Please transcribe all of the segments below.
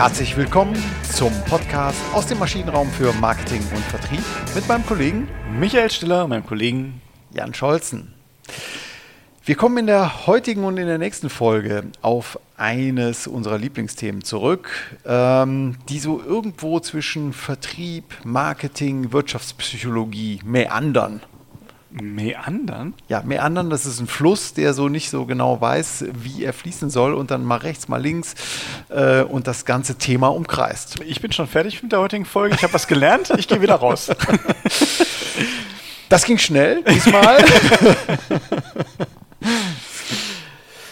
Herzlich willkommen zum Podcast aus dem Maschinenraum für Marketing und Vertrieb mit meinem Kollegen Michael Stiller und meinem Kollegen Jan Scholzen. Wir kommen in der heutigen und in der nächsten Folge auf eines unserer Lieblingsthemen zurück, ähm, die so irgendwo zwischen Vertrieb, Marketing, Wirtschaftspsychologie meandern. Meandern? Ja, Meandern, das ist ein Fluss, der so nicht so genau weiß, wie er fließen soll und dann mal rechts, mal links äh, und das ganze Thema umkreist. Ich bin schon fertig mit der heutigen Folge. Ich habe was gelernt. Ich gehe wieder raus. Das ging schnell diesmal.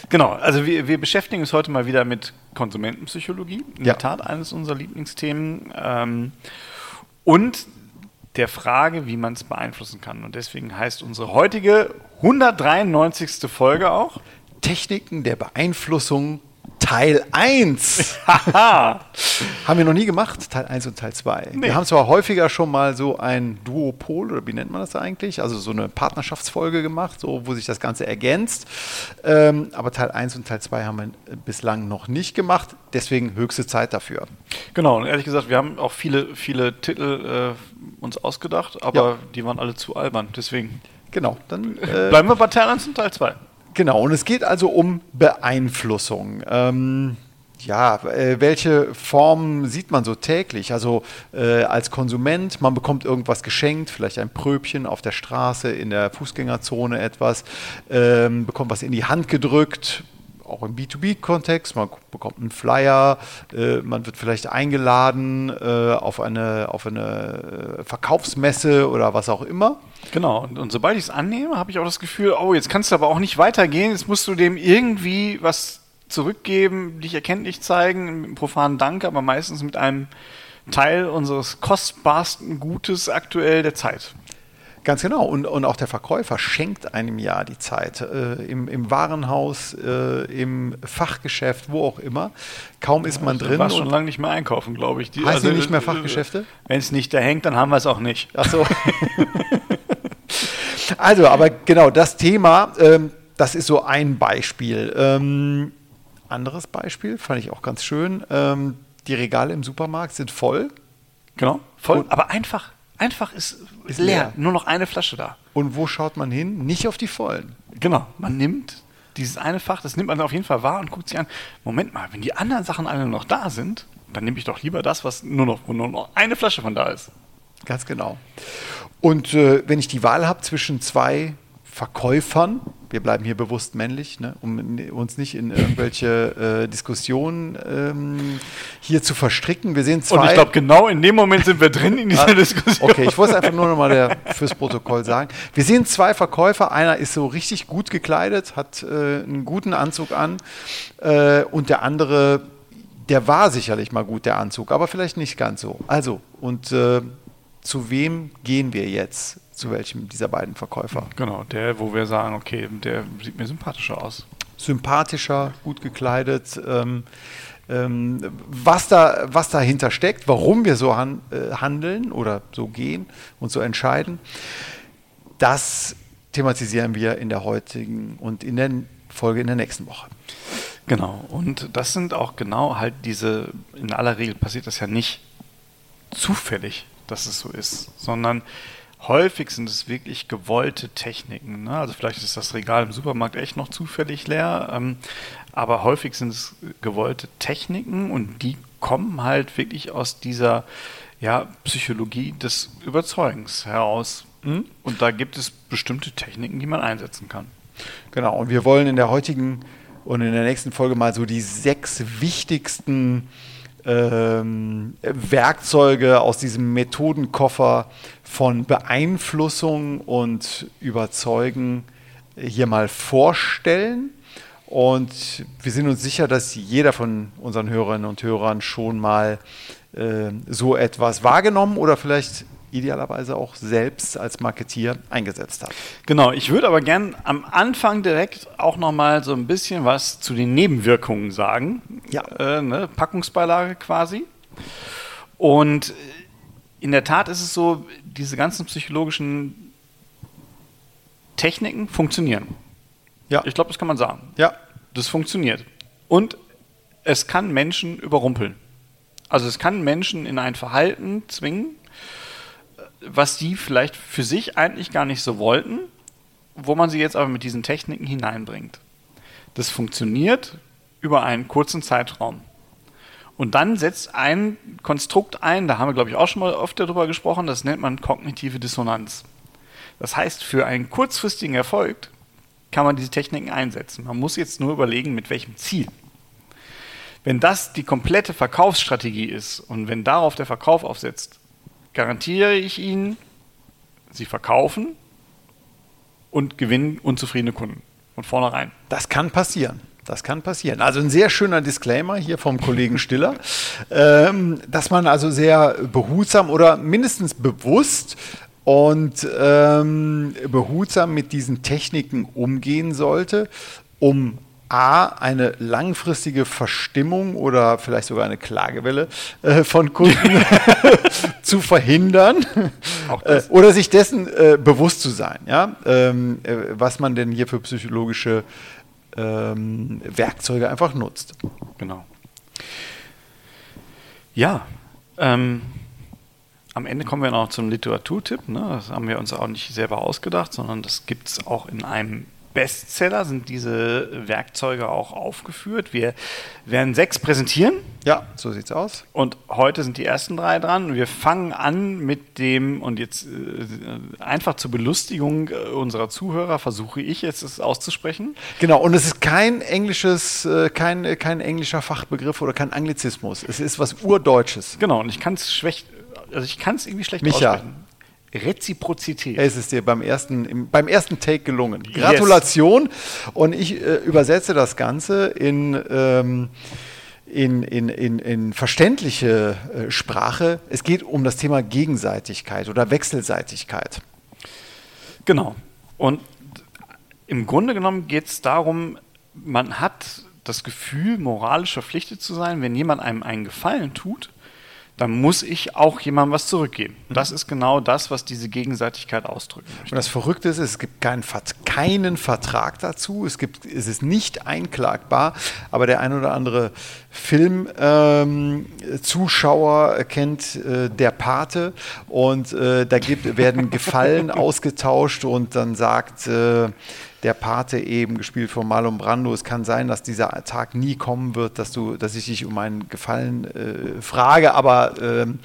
genau, also wir, wir, beschäftigen uns heute mal wieder mit Konsumentenpsychologie. In ja. der Tat eines unserer Lieblingsthemen. Ähm, und der Frage, wie man es beeinflussen kann. Und deswegen heißt unsere heutige 193. Folge auch Techniken der Beeinflussung Teil 1. haben wir noch nie gemacht, Teil 1 und Teil 2. Nee. Wir haben zwar häufiger schon mal so ein Duopol, oder wie nennt man das eigentlich? Also so eine Partnerschaftsfolge gemacht, so, wo sich das Ganze ergänzt. Ähm, aber Teil 1 und Teil 2 haben wir bislang noch nicht gemacht. Deswegen höchste Zeit dafür. Genau, und ehrlich gesagt, wir haben auch viele, viele Titel äh, uns ausgedacht, aber ja. die waren alle zu albern. Deswegen. Genau, dann. Äh, Bleiben wir bei Teil 1 und Teil 2. Genau, und es geht also um Beeinflussung. Ähm, ja, äh, welche Formen sieht man so täglich? Also äh, als Konsument, man bekommt irgendwas geschenkt, vielleicht ein Pröbchen auf der Straße, in der Fußgängerzone etwas, ähm, bekommt was in die Hand gedrückt, auch im B2B-Kontext, man bekommt einen Flyer, äh, man wird vielleicht eingeladen äh, auf, eine, auf eine Verkaufsmesse oder was auch immer. Genau, und, und sobald ich es annehme, habe ich auch das Gefühl, oh, jetzt kannst du aber auch nicht weitergehen, jetzt musst du dem irgendwie was zurückgeben, dich erkenntlich zeigen, mit einem profanen Dank, aber meistens mit einem Teil unseres kostbarsten Gutes aktuell der Zeit. Ganz genau. Und, und auch der Verkäufer schenkt einem ja die Zeit. Äh, im, Im Warenhaus, äh, im Fachgeschäft, wo auch immer. Kaum ist man drin. Du warst schon lange nicht mehr einkaufen, glaube ich. Die, heißt also, nicht mehr Fachgeschäfte? Wenn es nicht da hängt, dann haben wir es auch nicht. Ach so. also, aber genau, das Thema, ähm, das ist so ein Beispiel. Ähm, anderes Beispiel, fand ich auch ganz schön. Ähm, die Regale im Supermarkt sind voll. Genau, voll, und, aber einfach Einfach ist, ist leer. leer. Nur noch eine Flasche da. Und wo schaut man hin? Nicht auf die vollen. Genau. Man nimmt dieses eine Fach, das nimmt man auf jeden Fall wahr und guckt sich an. Moment mal, wenn die anderen Sachen alle noch da sind, dann nehme ich doch lieber das, was nur noch, wo nur noch eine Flasche von da ist. Ganz genau. Und äh, wenn ich die Wahl habe zwischen zwei Verkäufern, wir bleiben hier bewusst männlich, ne, um uns nicht in irgendwelche äh, Diskussionen ähm, hier zu verstricken. Wir sehen zwei. Und ich glaube, genau in dem Moment sind wir drin in dieser ah, Diskussion. Okay, ich wollte es einfach nur noch mal fürs Protokoll sagen. Wir sehen zwei Verkäufer. Einer ist so richtig gut gekleidet, hat äh, einen guten Anzug an äh, und der andere, der war sicherlich mal gut, der Anzug, aber vielleicht nicht ganz so. Also, und äh, zu wem gehen wir jetzt? Zu welchem dieser beiden Verkäufer. Genau, der, wo wir sagen, okay, der sieht mir sympathischer aus. Sympathischer, gut gekleidet. Ähm, ähm, was, da, was dahinter steckt, warum wir so han, äh, handeln oder so gehen und so entscheiden, das thematisieren wir in der heutigen und in der Folge in der nächsten Woche. Genau, und das sind auch genau halt diese, in aller Regel passiert das ja nicht zufällig, dass es so ist, sondern häufig sind es wirklich gewollte Techniken. Ne? Also vielleicht ist das Regal im Supermarkt echt noch zufällig leer, ähm, aber häufig sind es gewollte Techniken und die kommen halt wirklich aus dieser ja, Psychologie des Überzeugens heraus. Mhm. Und da gibt es bestimmte Techniken, die man einsetzen kann. Genau, und wir wollen in der heutigen und in der nächsten Folge mal so die sechs wichtigsten ähm, Werkzeuge aus diesem Methodenkoffer von Beeinflussung und Überzeugen hier mal vorstellen. Und wir sind uns sicher, dass jeder von unseren Hörerinnen und Hörern schon mal äh, so etwas wahrgenommen oder vielleicht idealerweise auch selbst als Marketier eingesetzt hat. Genau, ich würde aber gern am Anfang direkt auch nochmal so ein bisschen was zu den Nebenwirkungen sagen. Ja. Äh, ne, Packungsbeilage quasi. Und in der Tat ist es so, diese ganzen psychologischen Techniken funktionieren. Ja. Ich glaube, das kann man sagen. Ja. Das funktioniert. Und es kann Menschen überrumpeln. Also es kann Menschen in ein Verhalten zwingen, was die vielleicht für sich eigentlich gar nicht so wollten, wo man sie jetzt aber mit diesen Techniken hineinbringt. Das funktioniert über einen kurzen Zeitraum. Und dann setzt ein Konstrukt ein, da haben wir, glaube ich, auch schon mal oft darüber gesprochen, das nennt man kognitive Dissonanz. Das heißt, für einen kurzfristigen Erfolg kann man diese Techniken einsetzen. Man muss jetzt nur überlegen, mit welchem Ziel. Wenn das die komplette Verkaufsstrategie ist und wenn darauf der Verkauf aufsetzt, garantiere ich Ihnen, Sie verkaufen und gewinnen unzufriedene Kunden von vornherein. Das kann passieren. Das kann passieren. Also ein sehr schöner Disclaimer hier vom Kollegen Stiller, ähm, dass man also sehr behutsam oder mindestens bewusst und ähm, behutsam mit diesen Techniken umgehen sollte, um A, eine langfristige Verstimmung oder vielleicht sogar eine Klagewelle äh, von Kunden zu verhindern äh, oder sich dessen äh, bewusst zu sein, ja? Ähm, äh, was man denn hier für psychologische ähm, Werkzeuge einfach nutzt. Genau. Ja, ähm, am Ende kommen wir noch zum Literaturtipp. Ne? Das haben wir uns auch nicht selber ausgedacht, sondern das gibt es auch in einem Bestseller sind diese Werkzeuge auch aufgeführt. Wir werden sechs präsentieren. Ja, so sieht's aus. Und heute sind die ersten drei dran. Wir fangen an mit dem, und jetzt äh, einfach zur Belustigung äh, unserer Zuhörer versuche ich jetzt es auszusprechen. Genau, und es ist kein englisches, äh, kein, äh, kein englischer Fachbegriff oder kein Anglizismus. Es ist was Urdeutsches. Genau, und ich kann es schlecht, also ich kann es irgendwie schlecht Micha. aussprechen. Reziprozität. Es ist dir beim ersten, im, beim ersten Take gelungen. Gratulation. Und ich äh, übersetze das Ganze in, ähm, in, in, in, in verständliche äh, Sprache. Es geht um das Thema Gegenseitigkeit oder Wechselseitigkeit. Genau. Und im Grunde genommen geht es darum, man hat das Gefühl, moralisch verpflichtet zu sein, wenn jemand einem einen Gefallen tut, dann muss ich auch jemandem was zurückgeben. Das ist genau das, was diese Gegenseitigkeit ausdrücken möchte. Und das Verrückte ist, es gibt keinen, keinen Vertrag dazu. Es, gibt, es ist nicht einklagbar, aber der ein oder andere Filmzuschauer kennt äh, Der Pate und äh, da gibt, werden Gefallen ausgetauscht und dann sagt äh, der Pate eben, gespielt von Marlon Brando, es kann sein, dass dieser Tag nie kommen wird, dass, du, dass ich dich um einen Gefallen äh, frage, aber ähm,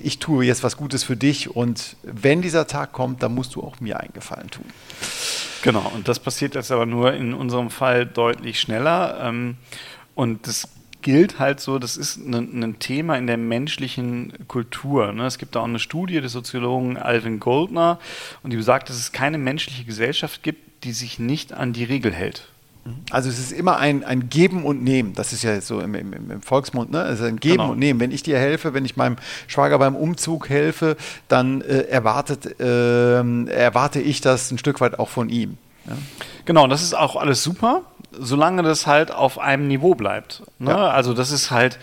ich tue jetzt was Gutes für dich und wenn dieser Tag kommt, dann musst du auch mir einen Gefallen tun. Genau, und das passiert jetzt aber nur in unserem Fall deutlich schneller. Ähm, und das gilt halt so, das ist ein, ein Thema in der menschlichen Kultur. Ne? Es gibt da auch eine Studie des Soziologen Alvin Goldner und die besagt, dass es keine menschliche Gesellschaft gibt, die sich nicht an die Regel hält. Also es ist immer ein, ein Geben und Nehmen. Das ist ja so im, im, im Volksmund, ne? Also ein Geben Genau. und Nehmen. Wenn ich dir helfe, wenn ich meinem Schwager beim Umzug helfe, dann äh, erwartet, ähm, erwarte ich das ein Stück weit auch von ihm. Ja? Genau, und das ist auch alles super, solange das halt auf einem Niveau bleibt. Ne? Ja. Also das ist halt,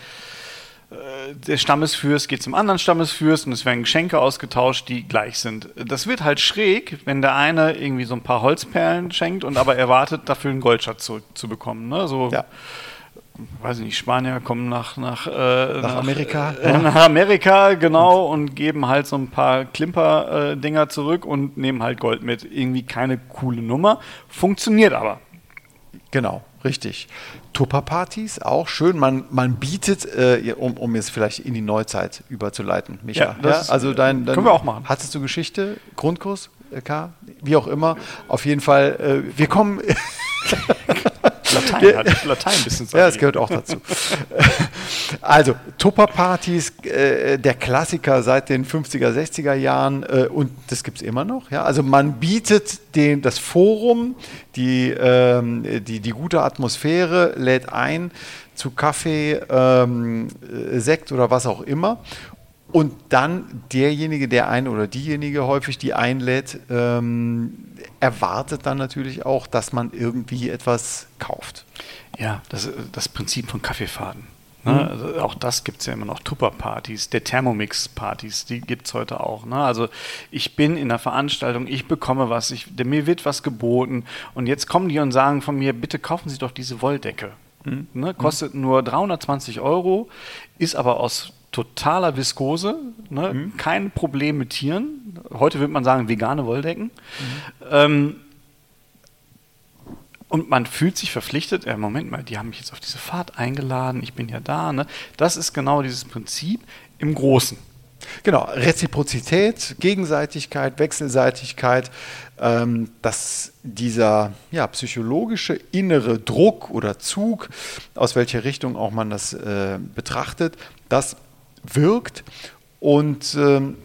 äh, der Stammesfürst geht zum anderen Stammesfürst und es werden Geschenke ausgetauscht, die gleich sind. Das wird halt schräg, wenn der eine irgendwie so ein paar Holzperlen schenkt und aber erwartet, dafür einen Goldschatz zurückzubekommen. Ne? So, Ja. weiß ich nicht, Spanier kommen nach, nach, äh, Nach Amerika, Äh, ja. Nach Amerika, genau, und geben halt so ein paar Klimper-Dinger zurück und nehmen halt Gold mit. Irgendwie keine coole Nummer, funktioniert aber. Genau, richtig. Tupperpartys auch schön. Man, man bietet, äh, um, um jetzt vielleicht in die Neuzeit überzuleiten, Micha. Ja, ist- also dein, dein, können wir auch machen. Hattest du Geschichte, Grundkurs, äh, K, wie auch immer. Auf jeden Fall, äh, wir kommen. Latein hat Latein ein bisschen Ja, das gehört auch dazu. Also, Tupperpartys, äh, der Klassiker seit den 50er, 60er Jahren äh, und das gibt es immer noch. Ja? Also man bietet den, das Forum, die, ähm, die, die gute Atmosphäre, lädt ein zu Kaffee, ähm, äh, Sekt oder was auch immer. Und dann derjenige, der ein oder diejenige häufig, die einlädt, ähm, erwartet dann natürlich auch, dass man irgendwie etwas kauft. Ja, das, das Prinzip von Kaffeefahrten. Ne? Also auch das gibt es ja immer noch. Tupper-Partys, der Thermomix-Partys, die gibt es heute auch. Ne? Also ich bin in einer Veranstaltung, ich bekomme was, ich, der- mir wird was geboten und jetzt kommen die und sagen von mir, bitte kaufen Sie doch diese Wolldecke. Ne? Kostet nur 320 Euro, ist aber aus totaler Viskose, ne? mhm. kein Problem mit Tieren. Heute würde man sagen vegane Wolldecken. Mhm. Ähm, und man fühlt sich verpflichtet, äh, Moment mal, die haben mich jetzt auf diese Fahrt eingeladen, ich bin ja da. Ne? Das ist genau dieses Prinzip im Großen. Genau, Reziprozität, Gegenseitigkeit, Wechselseitigkeit, ähm, dass dieser ja, psychologische innere Druck oder Zug, aus welcher Richtung auch man das äh, betrachtet, das wirkt und ähm,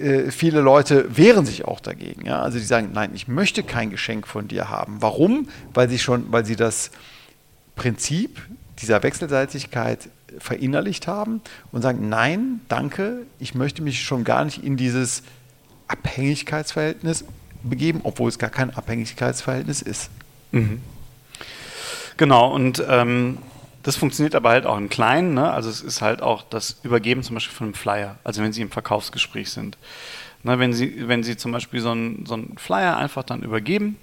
äh, viele Leute wehren sich auch dagegen. Ja? Also die sagen, nein, ich möchte kein Geschenk von dir haben. Warum? Weil sie schon, weil sie das Prinzip dieser Wechselseitigkeit verinnerlicht haben und sagen, nein, danke, ich möchte mich schon gar nicht in dieses Abhängigkeitsverhältnis begeben, obwohl es gar kein Abhängigkeitsverhältnis ist. Mhm. Genau, und ähm, das funktioniert aber halt auch im Kleinen. Ne? Also es ist halt auch das Übergeben zum Beispiel von einem Flyer, also wenn Sie im Verkaufsgespräch sind. Ne, wenn, Sie, wenn Sie zum Beispiel so einen, so einen Flyer einfach dann übergeben,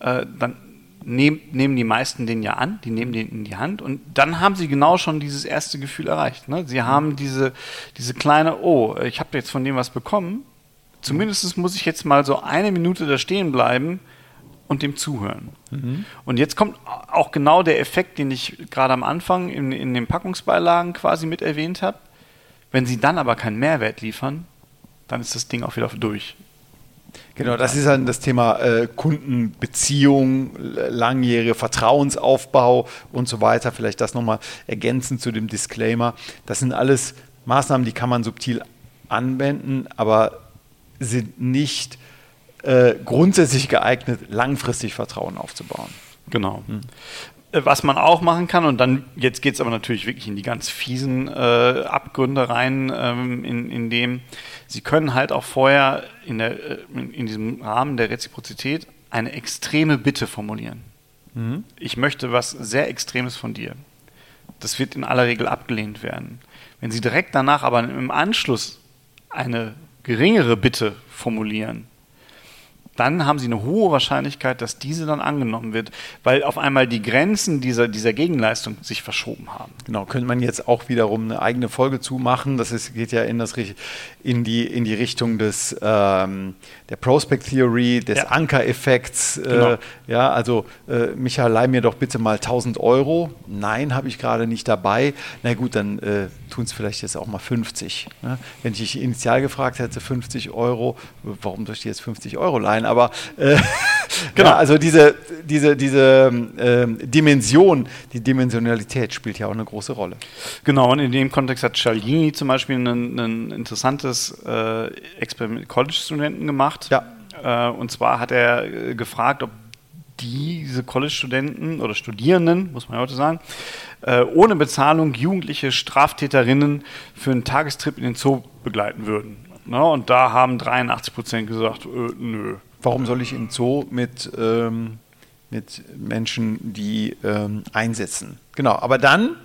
äh, dann nehm, nehmen die meisten den ja an, die nehmen den in die Hand und dann haben sie genau schon dieses erste Gefühl erreicht. Ne? Sie haben diese, diese kleine, oh, ich habe jetzt von dem was bekommen. Zumindest muss ich jetzt mal so eine Minute da stehen bleiben und dem zuhören. Mhm. Und jetzt kommt auch genau der Effekt, den ich gerade am Anfang in, in den Packungsbeilagen quasi mit erwähnt habe. Wenn sie dann aber keinen Mehrwert liefern, dann ist das Ding auch wieder durch. Genau, das ist dann das Thema äh, Kundenbeziehung, langjährige Vertrauensaufbau und so weiter. Vielleicht das nochmal ergänzend zu dem Disclaimer. Das sind alles Maßnahmen, die kann man subtil anwenden, aber sind nicht äh, grundsätzlich geeignet, langfristig Vertrauen aufzubauen. Genau. Hm. Äh, was man auch machen kann, und dann, jetzt geht es aber natürlich wirklich in die ganz fiesen äh, Abgründe rein, ähm, in, in dem Sie können halt auch vorher in, der, äh, in, in diesem Rahmen der Reziprozität eine extreme Bitte formulieren. Mhm. Ich möchte was sehr Extremes von dir. Das wird in aller Regel abgelehnt werden. Wenn Sie direkt danach aber im Anschluss eine geringere Bitte formulieren, dann haben sie eine hohe Wahrscheinlichkeit, dass diese dann angenommen wird, weil auf einmal die Grenzen dieser, dieser Gegenleistung sich verschoben haben. Genau, könnte man jetzt auch wiederum eine eigene Folge zumachen. Das ist, geht ja in, das, in, die, in die Richtung des, ähm, der Prospect Theory, des ja. Ankereffekts. Äh, genau. ja, also, äh, Michael, leih mir doch bitte mal 1000 Euro. Nein, habe ich gerade nicht dabei. Na gut, dann äh, tun es vielleicht jetzt auch mal 50. Ne? Wenn ich dich initial gefragt hätte, 50 Euro, warum soll ich dir jetzt 50 Euro leihen? Aber äh, genau, ja, also diese, diese, diese äh, Dimension, die Dimensionalität spielt ja auch eine große Rolle. Genau, und in dem Kontext hat Cialdini zum Beispiel ein, ein interessantes äh, Experiment mit College-Studenten gemacht. Ja. Äh, und zwar hat er äh, gefragt, ob diese College-Studenten oder Studierenden, muss man heute sagen, äh, ohne Bezahlung jugendliche Straftäterinnen für einen Tagestrip in den Zoo begleiten würden. Ne? Und da haben 83 Prozent gesagt, äh, nö. Warum soll ich in den Zoo mit, ähm, mit Menschen, die ähm, einsetzen? Genau, aber dann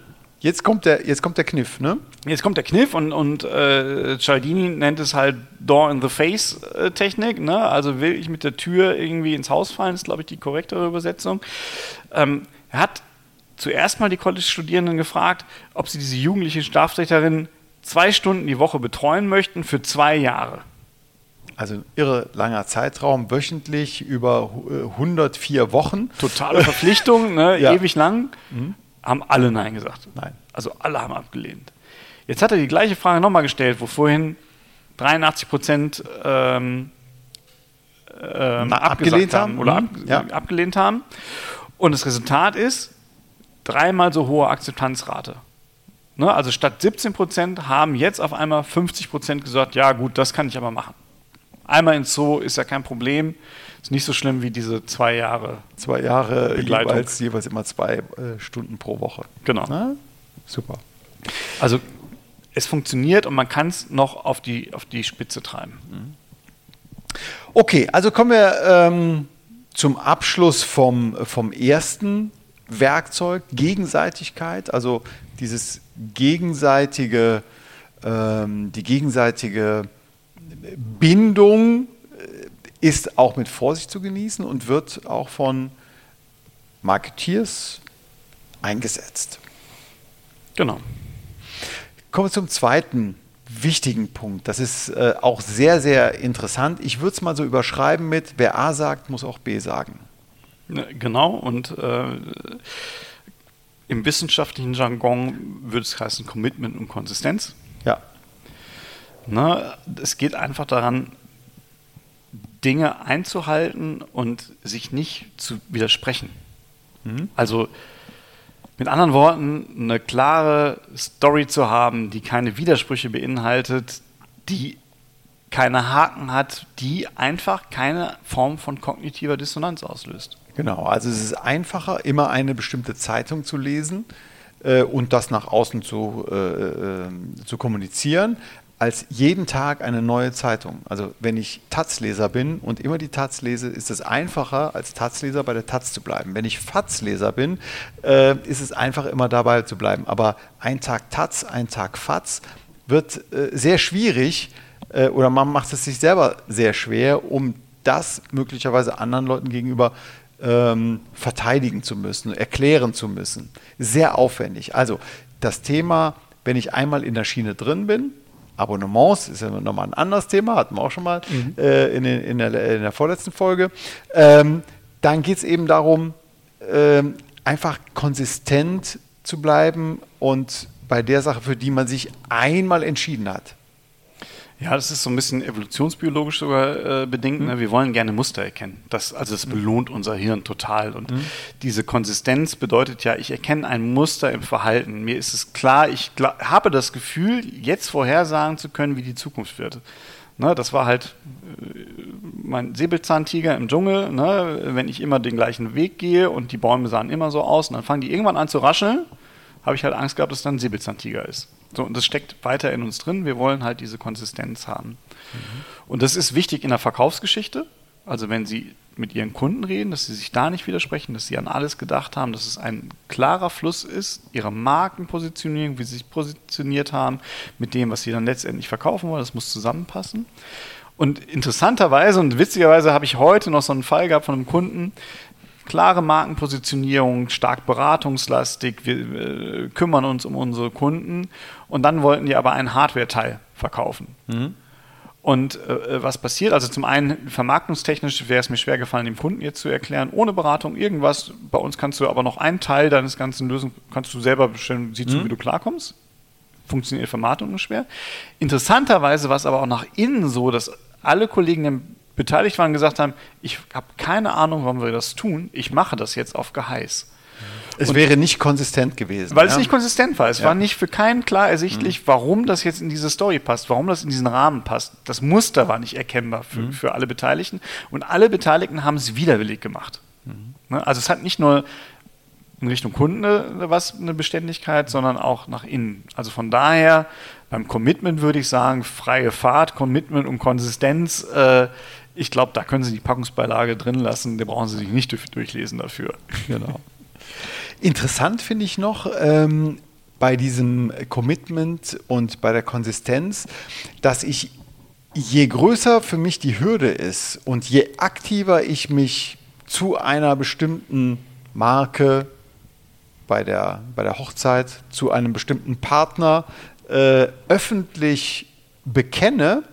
Jetzt kommt der, jetzt kommt der Kniff, ne? Jetzt kommt der Kniff und, und äh, Cialdini nennt es halt Door-in-the-Face-Technik, ne? Also will ich mit der Tür irgendwie ins Haus fallen, ist, glaube ich, die korrektere Übersetzung. Ähm, er hat zuerst mal die College-Studierenden gefragt, ob sie diese jugendliche Straftäterin zwei Stunden die Woche betreuen möchten für zwei Jahre. Also irre langer Zeitraum, wöchentlich über 104 äh, Wochen. Totale Verpflichtung, ne? ja. ewig lang. Mhm. Haben alle Nein gesagt. Nein. Also alle haben abgelehnt. Jetzt hat er die gleiche Frage nochmal gestellt, wo vorhin 83 Prozent ähm, ähm, abgelehnt haben, haben oder mhm. ab, ja. abgelehnt haben. Und das Resultat ist, dreimal so hohe Akzeptanzrate. Ne? Also statt 17 Prozent haben jetzt auf einmal 50 Prozent gesagt, ja gut, das kann ich aber machen. Einmal ins Zoo ist ja kein Problem. Ist nicht so schlimm wie diese zwei Jahre. Zwei Jahre jeweils, jeweils immer zwei äh, Stunden pro Woche. Genau. Na? Super. Also es funktioniert und man kann es noch auf die, auf die Spitze treiben. Mhm. Okay, also kommen wir ähm, zum Abschluss vom, vom ersten Werkzeug, Gegenseitigkeit, also dieses gegenseitige, ähm, die gegenseitige Bindung äh, ist auch mit Vorsicht zu genießen und wird auch von Marketeers eingesetzt. Genau. Kommen wir zum zweiten wichtigen Punkt. Das ist äh, auch sehr, sehr interessant. Ich würde es mal so überschreiben mit, wer A sagt, muss auch B sagen. Genau, und äh, im wissenschaftlichen Jargon würde es heißen Commitment und Konsistenz. Ja. Na, es geht einfach daran, Dinge einzuhalten und sich nicht zu widersprechen. Mhm. Also mit anderen Worten, eine klare Story zu haben, die keine Widersprüche beinhaltet, die keine Haken hat, die einfach keine Form von kognitiver Dissonanz auslöst. Genau, also es ist einfacher, immer eine bestimmte Zeitung zu lesen äh, und das nach außen zu, äh, äh, zu kommunizieren, als jeden Tag eine neue Zeitung. Also wenn ich Taz-Leser bin und immer die Taz lese, ist es einfacher, als Taz-Leser bei der Taz zu bleiben. Wenn ich Fatz-Leser bin, äh, ist es einfacher, immer dabei zu bleiben. Aber ein Tag Taz, ein Tag Fatz wird äh, sehr schwierig äh, oder man macht es sich selber sehr schwer, um das möglicherweise anderen Leuten gegenüber ähm, verteidigen zu müssen, erklären zu müssen. Sehr aufwendig. Also das Thema, wenn ich einmal in der Schiene drin bin, Abonnements ist ja nochmal ein anderes Thema, hatten wir auch schon mal mhm. äh, in, in, der, in, der, vorletzten Folge. Ähm, dann geht es eben darum, ähm, einfach konsistent zu bleiben und bei der Sache, für die man sich einmal entschieden hat. Ja, das ist so ein bisschen evolutionsbiologisch sogar äh, bedingt. Mhm. Ne? Wir wollen gerne Muster erkennen. Das, also das belohnt unser Hirn total. Und mhm. diese Konsistenz bedeutet ja, ich erkenne ein Muster im Verhalten. Mir ist es klar, ich habe das Gefühl, jetzt vorhersagen zu können, wie die Zukunft wird. Ne, das war halt äh, mein Säbelzahntiger im Dschungel. Ne? Wenn ich immer den gleichen Weg gehe und die Bäume sahen immer so aus und dann fangen die irgendwann an zu rascheln, habe ich halt Angst gehabt, dass dann ein Säbelzahntiger ist. So, und das steckt weiter in uns drin. Wir wollen halt diese Konsistenz haben. Mhm. Und das ist wichtig in der Verkaufsgeschichte. Also wenn Sie mit Ihren Kunden reden, dass Sie sich da nicht widersprechen, dass Sie an alles gedacht haben, dass es ein klarer Fluss ist, Ihre Markenpositionierung, wie Sie sich positioniert haben, mit dem, was Sie dann letztendlich verkaufen wollen, das muss zusammenpassen. Und interessanterweise und witzigerweise habe ich heute noch so einen Fall gehabt von einem Kunden, klare Markenpositionierung, stark beratungslastig, wir äh, kümmern uns um unsere Kunden und dann wollten die aber einen Hardware-Teil verkaufen. Mhm. Und äh, was passiert? Also zum einen vermarktungstechnisch wäre es mir schwer gefallen, dem Kunden jetzt zu erklären, ohne Beratung irgendwas. Bei uns kannst du aber noch einen Teil deines ganzen Lösung kannst du selber bestimmen, siehst mhm. du, wie du klarkommst. Funktioniert Vermarktung nur schwer. Interessanterweise war es aber auch nach innen so, dass alle Kollegen beteiligt waren, gesagt haben, ich habe keine Ahnung, warum wir das tun, ich mache das jetzt auf Geheiß. Es und wäre nicht konsistent gewesen. Weil ja? es nicht konsistent war. Es ja. war nicht für keinen klar ersichtlich, mhm. warum das jetzt in diese Story passt, warum das in diesen Rahmen passt. Das Muster war nicht erkennbar für, mhm. für alle Beteiligten. Und alle Beteiligten haben es widerwillig gemacht. Mhm. Ne? Also es hat nicht nur in Richtung Kunden was eine Beständigkeit, sondern auch nach innen. Also von daher beim Commitment würde ich sagen, freie Fahrt, Commitment und Konsistenz. Äh, ich glaube, da können Sie die Packungsbeilage drin lassen, da brauchen Sie sich nicht durchlesen dafür. Genau. Interessant finde ich noch ähm, bei diesem Commitment und bei der Konsistenz, dass ich, je größer für mich die Hürde ist und je aktiver ich mich zu einer bestimmten Marke bei der, bei der Hochzeit, zu einem bestimmten Partner äh, öffentlich bekenne,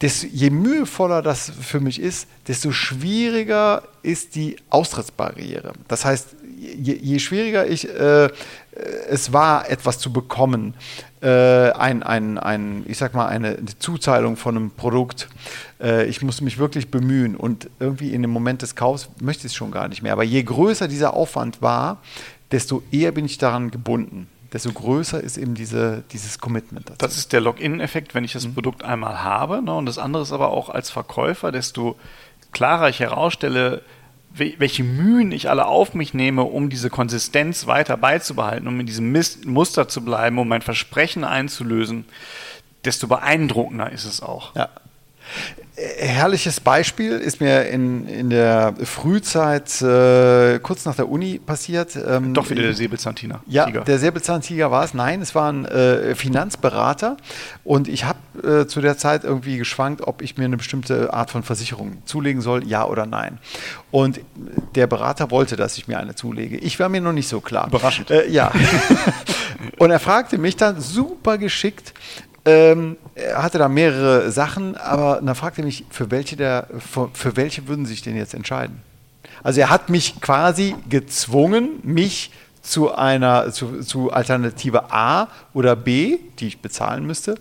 desto, je mühevoller das für mich ist, desto schwieriger ist die Austrittsbarriere. Das heißt, je, je schwieriger ich äh, es war, etwas zu bekommen, äh, ein, ein, ein, ich sag mal, eine Zuzahlung von einem Produkt, äh, ich muss mich wirklich bemühen und irgendwie in dem Moment des Kaufs möchte ich es schon gar nicht mehr. Aber je größer dieser Aufwand war, desto eher bin ich daran gebunden desto größer ist eben diese, dieses Commitment dazu. Das ist der Login-Effekt, wenn ich das mhm. Produkt einmal habe. Ne? Und das andere ist aber auch als Verkäufer, desto klarer ich herausstelle, welche Mühen ich alle auf mich nehme, um diese Konsistenz weiter beizubehalten, um in diesem Muster zu bleiben, um mein Versprechen einzulösen, desto beeindruckender ist es auch. Ja herrliches Beispiel ist mir in, in der Frühzeit, äh, kurz nach der Uni passiert. Ähm, Doch wieder der Säbelzahntiger. Ja, der Säbelzahntiger war es. Nein, es war ein äh, Finanzberater und ich habe äh, zu der Zeit irgendwie geschwankt, ob ich mir eine bestimmte Art von Versicherung zulegen soll, ja oder nein. Und der Berater wollte, dass ich mir eine zulege. Ich war mir noch nicht so klar. Überraschend. Äh, ja. Und er fragte mich dann super geschickt, ähm, er hatte da mehrere Sachen, aber dann fragte er mich, für welche, der, für, für welche würden Sie sich denn jetzt entscheiden? Also er hat mich quasi gezwungen, mich zu einer zu, zu Alternative A oder B, die ich bezahlen müsste,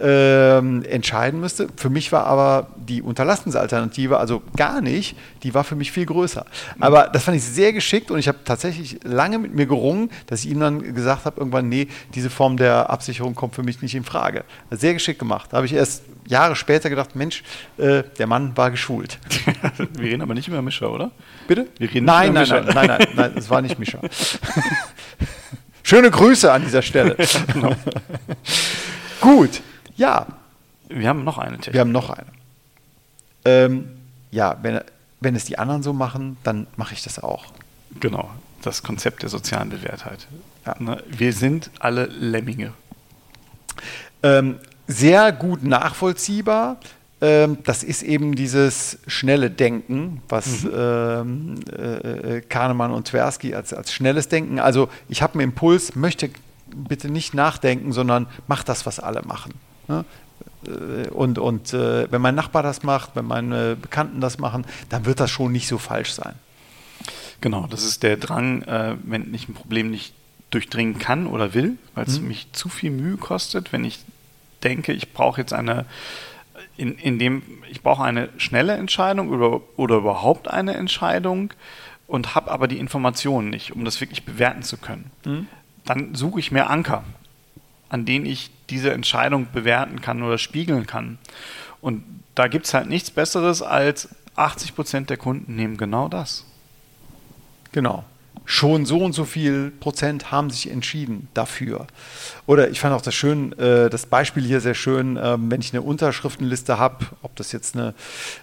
ähm, entscheiden müsste. Für mich war aber die Unterlassensalternative, also gar nicht, die war für mich viel größer. Aber das fand ich sehr geschickt und ich habe tatsächlich lange mit mir gerungen, dass ich ihm dann gesagt habe, irgendwann, nee, diese Form der Absicherung kommt für mich nicht in Frage. Sehr geschickt gemacht. Da habe ich erst Jahre später gedacht, Mensch, äh, der Mann war geschult. Wir reden aber nicht über Mischer, oder? Bitte? Wir reden nein, nicht nein, über nein, nein, nein, nein, es war nicht Mischa. Schöne Grüße an dieser Stelle. Genau. Gut, ja, Wir haben noch eine Technik. wir haben noch eine. Ähm, ja, wenn, wenn es die anderen so machen, dann mache ich das auch. Genau, das Konzept der sozialen Bewährtheit. Ja. Ne, Wir sind alle Lemminge. Ähm, sehr gut nachvollziehbar. Ähm, das ist eben dieses schnelle Denken, was ähm, äh, Kahnemann und Tversky als, als schnelles Denken. Also ich habe einen Impuls, möchte bitte nicht nachdenken, sondern mach das, was alle machen. Ne? Und, und äh, wenn mein Nachbar das macht, wenn meine Bekannten das machen, dann wird das schon nicht so falsch sein. Genau, das ist der Drang, äh, wenn ich ein Problem nicht durchdringen kann oder will, weil es Mhm. mich zu viel Mühe kostet, wenn ich denke, ich brauche jetzt eine, in, in dem, ich brauche eine schnelle Entscheidung oder, oder überhaupt eine Entscheidung und habe aber die Informationen nicht, um das wirklich bewerten zu können. Mhm. Dann suche ich mir Anker, an denen ich diese Entscheidung bewerten kann oder spiegeln kann. Und da gibt es halt nichts Besseres als 80 Prozent der Kunden nehmen genau das. Genau. Schon so und so viel Prozent haben sich entschieden dafür. Oder ich fand auch das schön, äh, das Beispiel hier sehr schön, ähm, wenn ich eine Unterschriftenliste habe, ob das jetzt eine,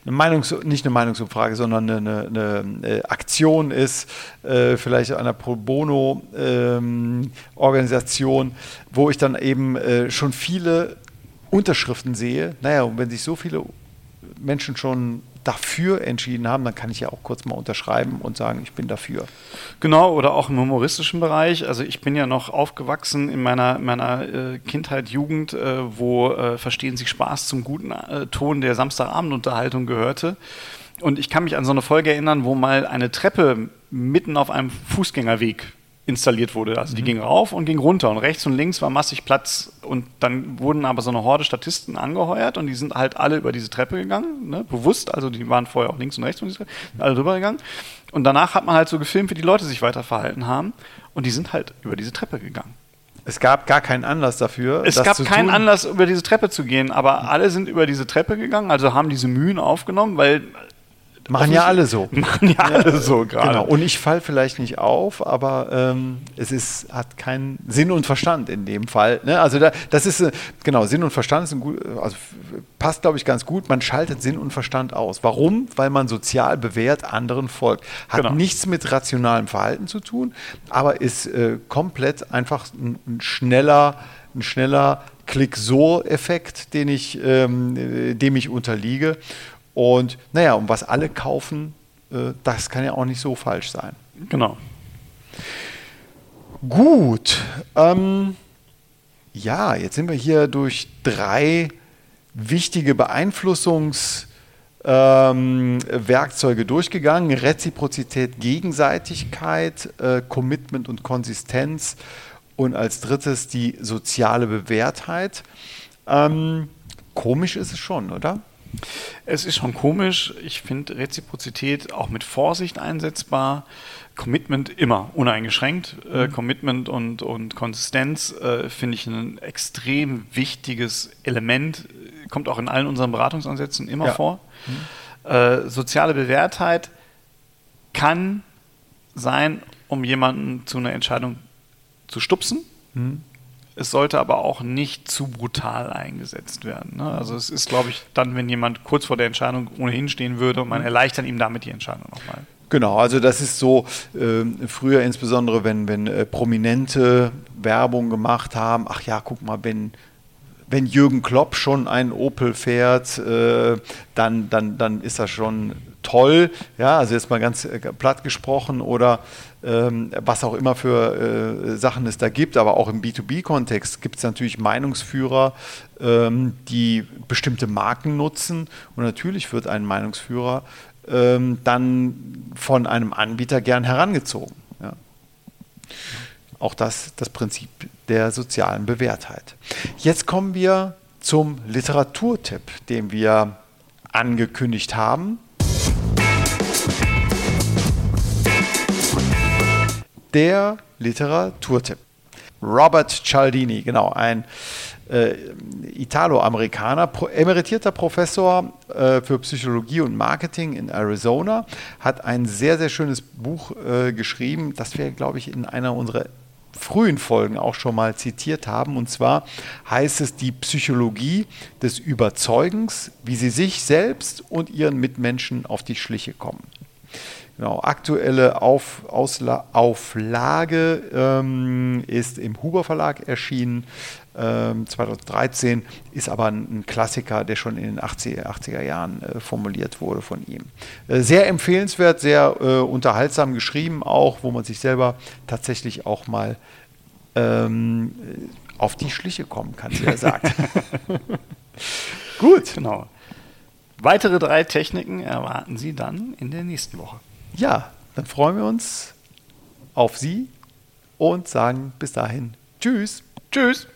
eine Meinungs nicht eine Meinungsumfrage, sondern eine, eine, eine äh, Aktion ist, äh, vielleicht einer Pro Bono ähm, wo ich dann eben äh, schon viele Unterschriften sehe. Naja, und wenn sich so viele Menschen schon dafür entschieden haben, dann kann ich ja auch kurz mal unterschreiben und sagen, ich bin dafür. Genau, oder auch im humoristischen Bereich. Also ich bin ja noch aufgewachsen in meiner, meiner äh, Kindheit, Jugend, äh, wo äh, Verstehen Sie Spaß zum guten äh, Ton der Samstagabendunterhaltung gehörte. Und ich kann mich an so eine Folge erinnern, wo mal eine Treppe mitten auf einem Fußgängerweg installiert wurde. Also die ging rauf und ging runter und rechts und links war massig Platz. Und dann wurden aber so eine Horde Statisten angeheuert und die sind halt alle über diese Treppe gegangen, ne, bewusst. Also die waren vorher auch links und rechts Treppe, sind alle drüber gegangen. Und danach hat man halt so gefilmt, wie die Leute sich weiter verhalten haben. Und die sind halt über diese Treppe gegangen. Es gab gar keinen Anlass dafür. Es gab keinen tun. Anlass, über diese Treppe zu gehen, aber alle sind über diese Treppe gegangen, also haben diese Mühen aufgenommen, weil. Machen ja alle so. Machen ja alle so gerade. Genau. Und ich falle vielleicht nicht auf, aber ähm, es ist, hat keinen Sinn und Verstand in dem Fall. Ne? Also da, das ist äh, genau Sinn und Verstand ist ein gut, also f- passt glaube ich ganz gut. Man schaltet Sinn und Verstand aus. Warum? Weil man sozial bewährt anderen folgt. Hat Genau. nichts mit rationalem Verhalten zu tun, aber ist äh, komplett einfach ein, ein schneller, ein schneller Klick-So-Effekt, den ich, ähm, äh, dem ich unterliege. Und naja, und was alle kaufen, äh, das kann ja auch nicht so falsch sein. Genau. Gut. Ähm, ja, jetzt sind wir hier durch drei wichtige Beeinflussungswerkzeuge ähm, durchgegangen. Reziprozität, Gegenseitigkeit, äh, Commitment und Konsistenz und als drittes die soziale Bewährtheit. Ähm, komisch ist es schon, oder? Es ist schon komisch. Ich finde Reziprozität auch mit Vorsicht einsetzbar. Commitment immer uneingeschränkt. Äh, Commitment und, und Konsistenz äh, finde ich ein extrem wichtiges Element. Kommt auch in allen unseren Beratungsansätzen immer Ja. vor. Äh, soziale Bewährtheit kann sein, um jemanden zu einer Entscheidung zu stupsen. Es sollte aber auch nicht zu brutal eingesetzt werden. Ne? Also es ist, glaube ich, dann, wenn jemand kurz vor der Entscheidung ohnehin stehen würde und man erleichtert ihm damit die Entscheidung nochmal. Genau, also das ist so, ähm, früher insbesondere, wenn, wenn äh, Prominente Werbung gemacht haben, ach ja, guck mal, wenn, wenn Jürgen Klopp schon einen Opel fährt, äh, dann, dann, dann ist das schon toll, ja, also jetzt mal ganz äh, platt gesprochen oder ähm, was auch immer für äh, Sachen es da gibt, aber auch im B2B-Kontext gibt es natürlich Meinungsführer, ähm, die bestimmte Marken nutzen und natürlich wird ein Meinungsführer ähm, dann von einem Anbieter gern herangezogen. Ja. Auch das das Prinzip der sozialen Bewährtheit. Jetzt kommen wir zum Literaturtipp, den wir angekündigt haben. Der Literaturtipp. Robert Cialdini, genau, ein äh, Italo-Amerikaner, pro, emeritierter Professor äh, für Psychologie und Marketing in Arizona, hat ein sehr, sehr schönes Buch äh, geschrieben, das wir, glaube ich, in einer unserer frühen Folgen auch schon mal zitiert haben. Und zwar heißt es die Psychologie des Überzeugens, wie sie sich selbst und ihren Mitmenschen auf die Schliche kommen. Genau, aktuelle Auf, Ausla Auflage ähm, ist im Huber Verlag erschienen. Ähm, 2013 ist aber ein, ein, Klassiker, der schon in den 80er, 80er Jahren äh, formuliert wurde von ihm. Äh, sehr empfehlenswert, sehr äh, unterhaltsam geschrieben, auch wo man sich selber tatsächlich auch mal ähm, auf die Schliche kommen kann, wie er sagt. Gut. Genau. Weitere drei Techniken erwarten Sie dann in der nächsten Woche. Ja, dann freuen wir uns auf Sie und sagen bis dahin Tschüss. Tschüss.